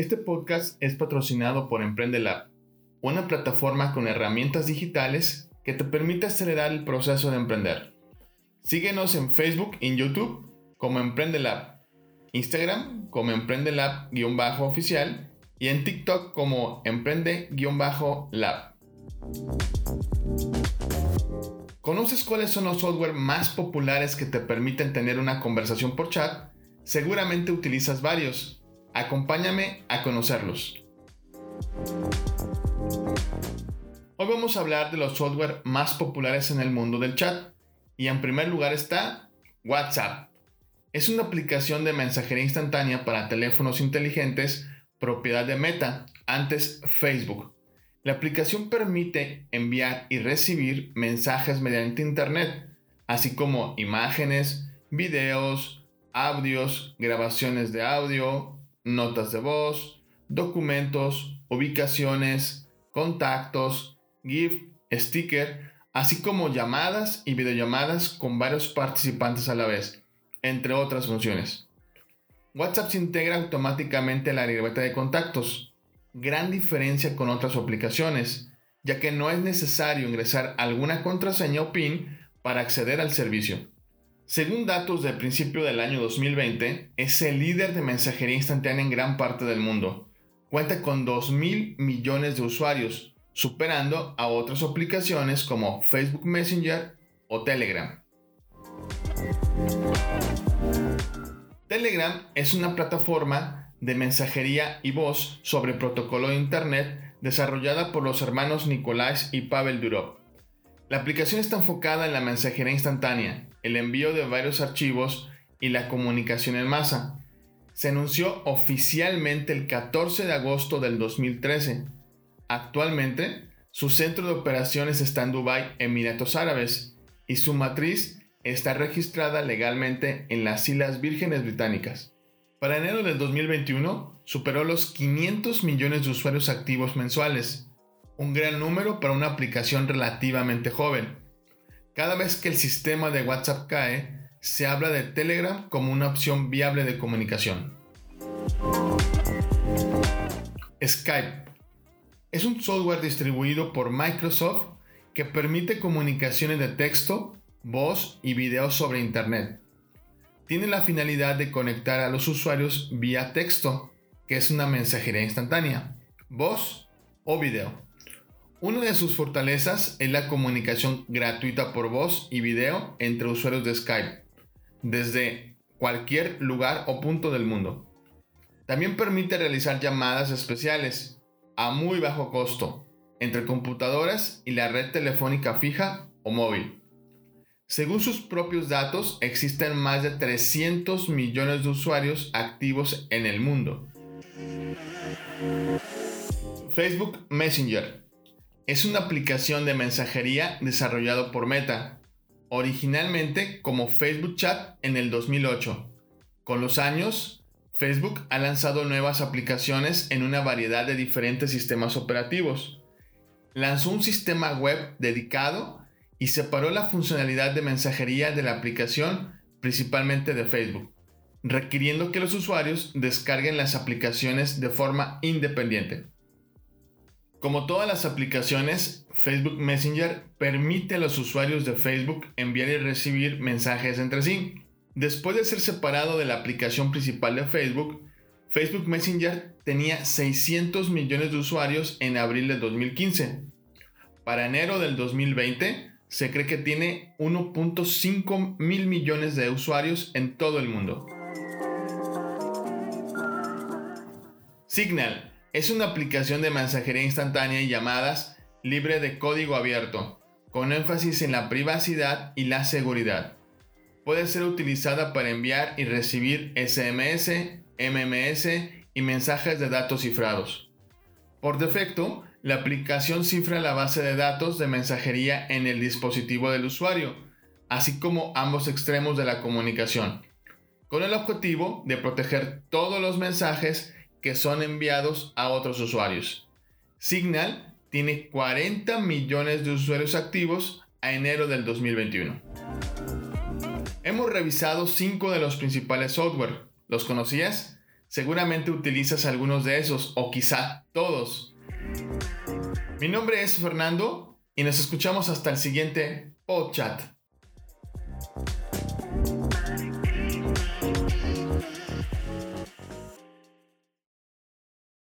Este podcast es patrocinado por Emprende Lab, una plataforma con herramientas digitales que te permite acelerar el proceso de emprender. Síguenos en Facebook y en YouTube como Emprende Lab, Instagram como Emprende Lab-oficial y en TikTok como Emprende-lab. ¿Conoces cuáles son los software más populares que te permiten tener una conversación por chat? Seguramente utilizas varios. Acompáñame a conocerlos. Hoy vamos a hablar de los software más populares en el mundo del chat. Y en primer lugar está WhatsApp. Es una aplicación de mensajería instantánea para teléfonos inteligentes propiedad de Meta, antes Facebook. La aplicación permite enviar y recibir mensajes mediante Internet, así como imágenes, videos, audios, grabaciones de audio, notas de voz, documentos, ubicaciones, contactos, GIF, sticker, así como llamadas y videollamadas con varios participantes a la vez, entre otras funciones. WhatsApp se integra automáticamente a la libreta de contactos, gran diferencia con otras aplicaciones, ya que no es necesario ingresar alguna contraseña o PIN para acceder al servicio. Según datos del principio del año 2020, es el líder de mensajería instantánea en gran parte del mundo. Cuenta con 2.000 millones de usuarios, superando a otras aplicaciones como Facebook Messenger o Telegram. Telegram es una plataforma de mensajería y voz sobre protocolo de Internet desarrollada por los hermanos Nicolás y Pavel Durov. La aplicación está enfocada en la mensajería instantánea, el envío de varios archivos y la comunicación en masa. Se anunció oficialmente el 14 de agosto del 2013. Actualmente, su centro de operaciones está en Dubái, Emiratos Árabes, y su matriz está registrada legalmente en las Islas Vírgenes Británicas. Para enero del 2021, superó los 500 millones de usuarios activos mensuales, un gran número para una aplicación relativamente joven. Cada vez que el sistema de WhatsApp cae, se habla de Telegram como una opción viable de comunicación. Skype es un software distribuido por Microsoft que permite comunicaciones de texto, voz y video sobre Internet. Tiene la finalidad de conectar a los usuarios vía texto, que es una mensajería instantánea, voz o video. Una de sus fortalezas es la comunicación gratuita por voz y video entre usuarios de Skype, desde cualquier lugar o punto del mundo. También permite realizar llamadas especiales a muy bajo costo entre computadoras y la red telefónica fija o móvil. Según sus propios datos, existen más de 300 millones de usuarios activos en el mundo. Facebook Messenger es una aplicación de mensajería desarrollado por Meta, originalmente como Facebook Chat en el 2008. Con los años, Facebook ha lanzado nuevas aplicaciones en una variedad de diferentes sistemas operativos. Lanzó un sistema web dedicado y separó la funcionalidad de mensajería de la aplicación principalmente de Facebook, requiriendo que los usuarios descarguen las aplicaciones de forma independiente. Como todas las aplicaciones, Facebook Messenger permite a los usuarios de Facebook enviar y recibir mensajes entre sí. Después de ser separado de la aplicación principal de Facebook, Facebook Messenger tenía 600 millones de usuarios en abril de 2015. Para enero del 2020, se cree que tiene 1.5 mil millones de usuarios en todo el mundo. Signal es una aplicación de mensajería instantánea y llamadas libre de código abierto, con énfasis en la privacidad y la seguridad. Puede ser utilizada para enviar y recibir SMS, MMS y mensajes de datos cifrados. Por defecto, la aplicación cifra la base de datos de mensajería en el dispositivo del usuario, así como ambos extremos de la comunicación, con el objetivo de proteger todos los mensajes que son enviados a otros usuarios. Signal tiene 40 millones de usuarios activos a enero del 2021. Hemos revisado 5 de los principales software. ¿Los conocías? Seguramente utilizas algunos de esos o quizá todos. Mi nombre es Fernando y nos escuchamos hasta el siguiente podcast.